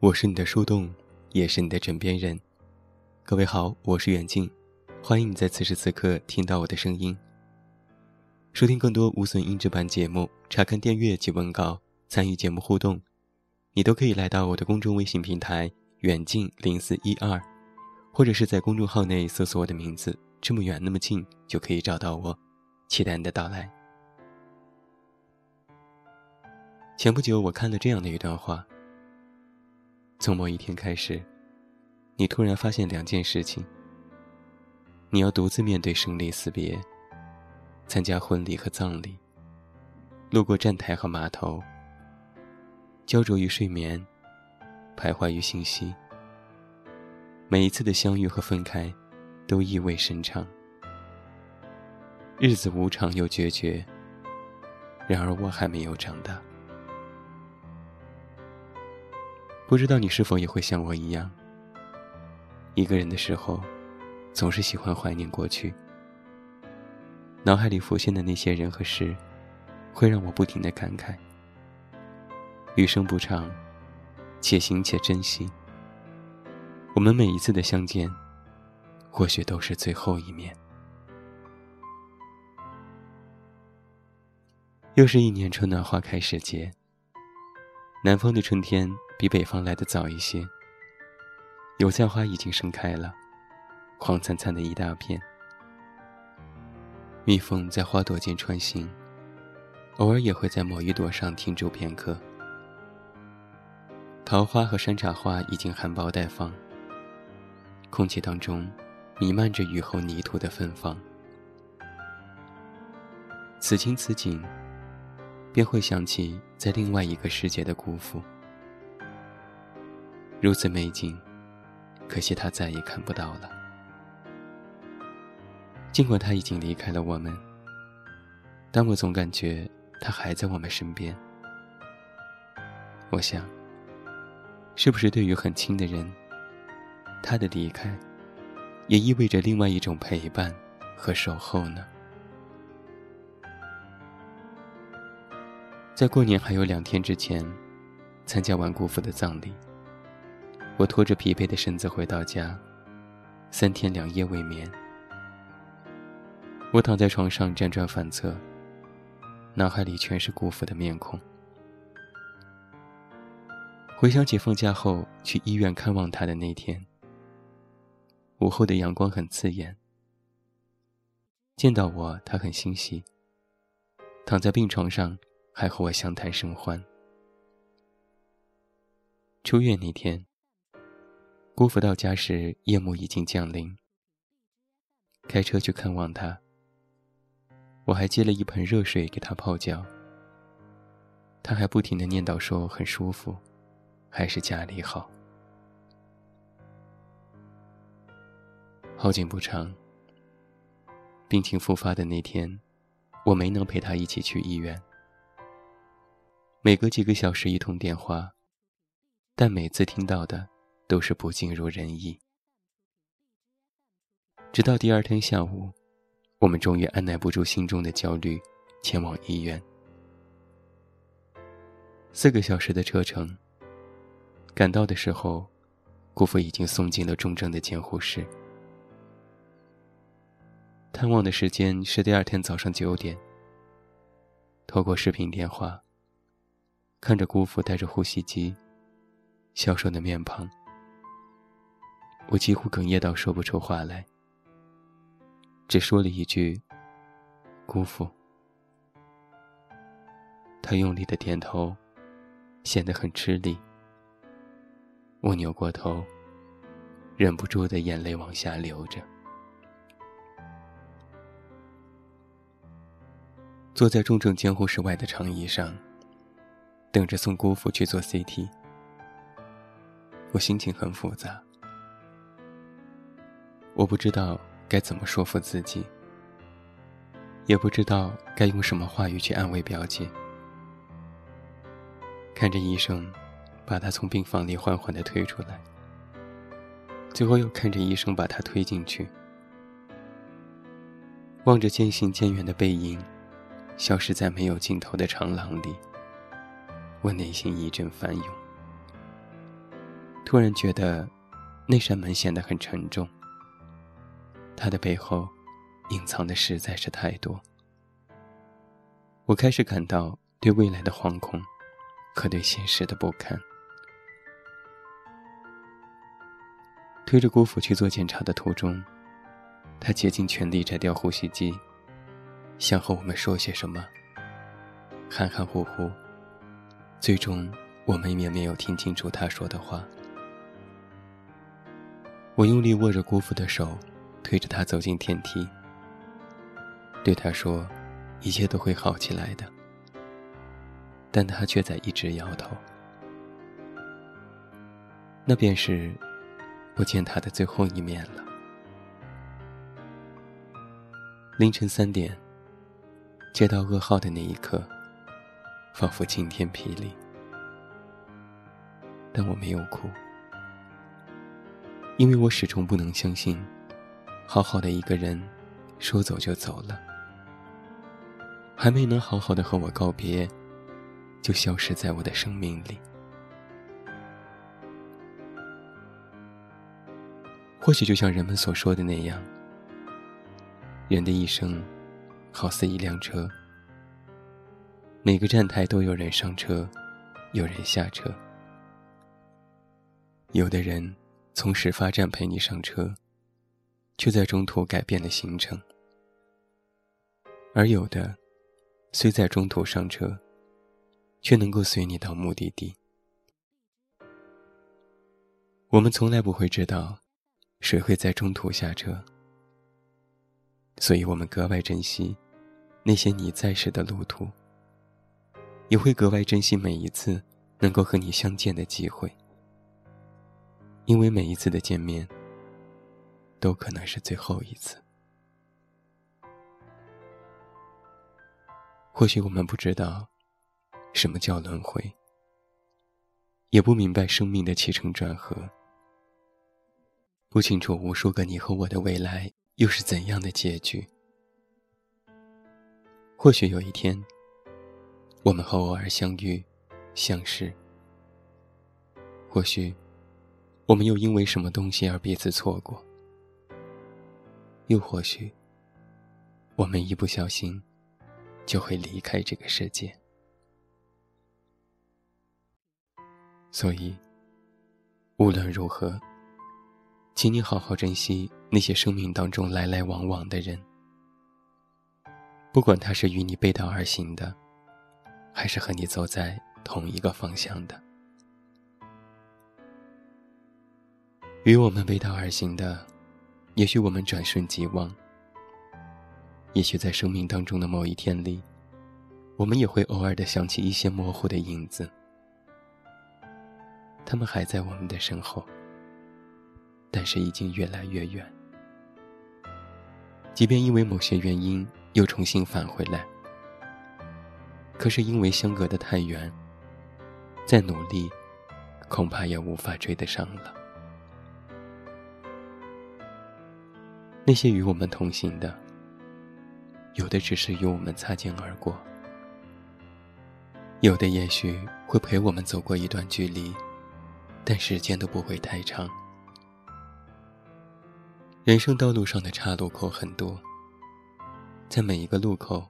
我是你的树洞，也是你的枕边人。各位好，我是远近，欢迎你在此时此刻听到我的声音。收听更多无损音质版节目，查看电阅及文稿，参与节目互动，你都可以来到我的公众微信平台“远近零四一二”，或者是在公众号内搜索我的名字“这么远那么近”，就可以找到我。期待你的到来。前不久，我看了这样的一段话。从某一天开始，你突然发现两件事情：你要独自面对生离死别，参加婚礼和葬礼，路过站台和码头，焦灼于睡眠，徘徊于信息。每一次的相遇和分开，都意味深长。日子无常又决绝，然而我还没有长大。不知道你是否也会像我一样，一个人的时候，总是喜欢怀念过去。脑海里浮现的那些人和事，会让我不停的感慨。余生不长，且行且珍惜。我们每一次的相见，或许都是最后一面。又是一年春暖花开时节。南方的春天比北方来的早一些，油菜花已经盛开了，黄灿灿的一大片。蜜蜂在花朵间穿行，偶尔也会在某一朵上停住片刻。桃花和山茶花已经含苞待放，空气当中弥漫着雨后泥土的芬芳。此情此景。便会想起在另外一个世界的姑父，如此美景，可惜他再也看不到了。尽管他已经离开了我们，但我总感觉他还在我们身边。我想，是不是对于很亲的人，他的离开，也意味着另外一种陪伴和守候呢？在过年还有两天之前，参加完姑父的葬礼，我拖着疲惫的身子回到家，三天两夜未眠。我躺在床上辗转反侧，脑海里全是姑父的面孔。回想起放假后去医院看望他的那天，午后的阳光很刺眼，见到我他很欣喜，躺在病床上。还和我相谈甚欢。出院那天，姑父到家时，夜幕已经降临。开车去看望他，我还接了一盆热水给他泡脚。他还不停的念叨说很舒服，还是家里好。好景不长，病情复发的那天，我没能陪他一起去医院。每隔几个小时一通电话，但每次听到的都是不尽如人意。直到第二天下午，我们终于按耐不住心中的焦虑，前往医院。四个小时的车程，赶到的时候，姑父已经送进了重症的监护室。探望的时间是第二天早上九点。透过视频电话。看着姑父带着呼吸机、消瘦的面庞，我几乎哽咽到说不出话来，只说了一句：“姑父。”他用力的点头，显得很吃力。我扭过头，忍不住的眼泪往下流着。坐在重症监护室外的长椅上。等着送姑父去做 CT，我心情很复杂。我不知道该怎么说服自己，也不知道该用什么话语去安慰表姐。看着医生把他从病房里缓缓地推出来，最后又看着医生把他推进去，望着渐行渐远的背影，消失在没有尽头的长廊里。我内心一阵翻涌。突然觉得那扇门显得很沉重。它的背后隐藏的实在是太多。我开始感到对未来的惶恐，和对现实的不堪。推着姑父去做检查的途中，他竭尽全力摘掉呼吸机，想和我们说些什么，含含糊糊。最终，我们也没有听清楚他说的话。我用力握着姑父的手，推着他走进电梯，对他说：“一切都会好起来的。”但他却在一直摇头。那便是。我见他的最后一面了。凌晨三点，接到噩耗的那一刻，仿佛晴天霹雳。但我没有哭，因为我始终不能相信，好好的一个人，说走就走了，还没能好好的和我告别，就消失在我的生命里。或许就像人们所说的那样，人的一生，好似一辆车，每个站台都有人上车，有人下车。有的人从始发站陪你上车，却在中途改变了行程；而有的，虽在中途上车，却能够随你到目的地。我们从来不会知道。谁会在中途下车？所以我们格外珍惜那些你在时的路途，也会格外珍惜每一次能够和你相见的机会，因为每一次的见面都可能是最后一次。或许我们不知道什么叫轮回，也不明白生命的起承转合。不清楚无数个你和我的未来又是怎样的结局。或许有一天，我们和偶尔相遇、相识；或许，我们又因为什么东西而彼此错过；又或许，我们一不小心就会离开这个世界。所以，无论如何。请你好好珍惜那些生命当中来来往往的人，不管他是与你背道而行的，还是和你走在同一个方向的。与我们背道而行的，也许我们转瞬即忘，也许在生命当中的某一天里，我们也会偶尔的想起一些模糊的影子，他们还在我们的身后。但是已经越来越远。即便因为某些原因又重新返回来，可是因为相隔的太远，再努力，恐怕也无法追得上了。那些与我们同行的，有的只是与我们擦肩而过，有的也许会陪我们走过一段距离，但时间都不会太长。人生道路上的岔路口很多，在每一个路口，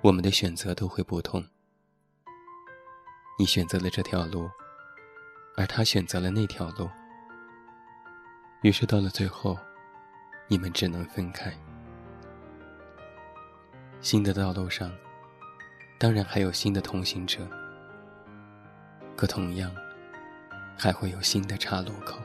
我们的选择都会不同。你选择了这条路，而他选择了那条路，于是到了最后，你们只能分开。新的道路上，当然还有新的同行者，可同样，还会有新的岔路口。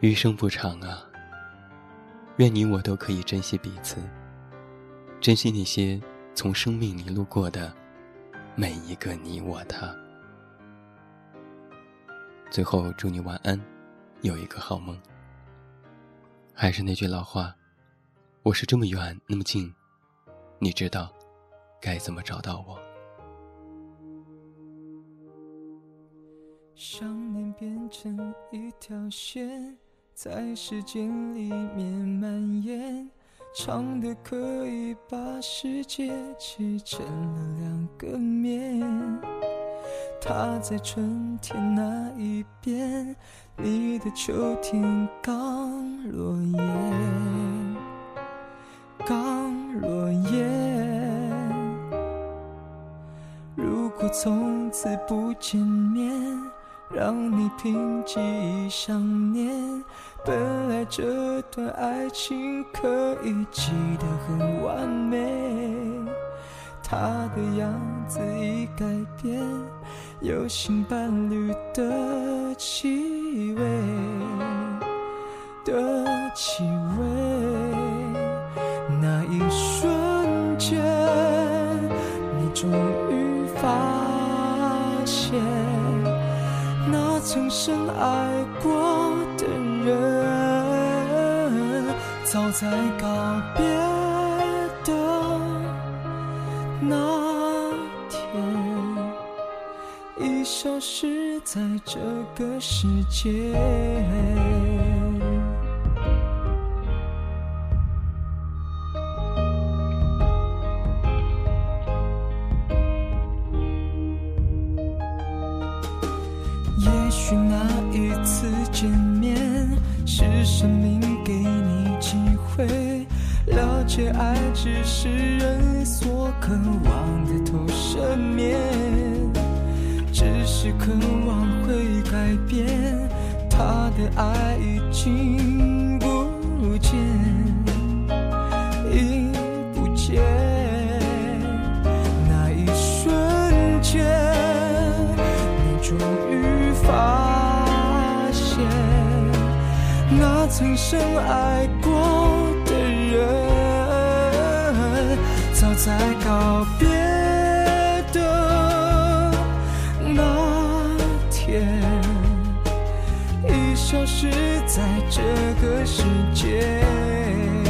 余生不长啊，愿你我都可以珍惜彼此，珍惜那些从生命里路过的每一个你我他。最后祝你晚安，有一个好梦。还是那句老话，我是这么远那么近，你知道该怎么找到我？想念变成一条线。在时间里面蔓延，长的可以把世界切成了两个面。他在春天那一边，你的秋天刚落叶，刚落叶。如果从此不见面，让你凭记忆想念。本来这段爱情可以记得很完美，他的样子已改变，有新伴侣的气味的气味。那一瞬间，你终于发现，那曾深爱过的。人早在告别那天，已消失在这个世界。也许那一次见面，是生命给你机会了解爱，只是人所渴望的投射面，只是渴望会改变，他的爱已经不见，已不见，那一瞬间，你终于。发现，那曾深爱过。在告别的那天已消失在这个世界。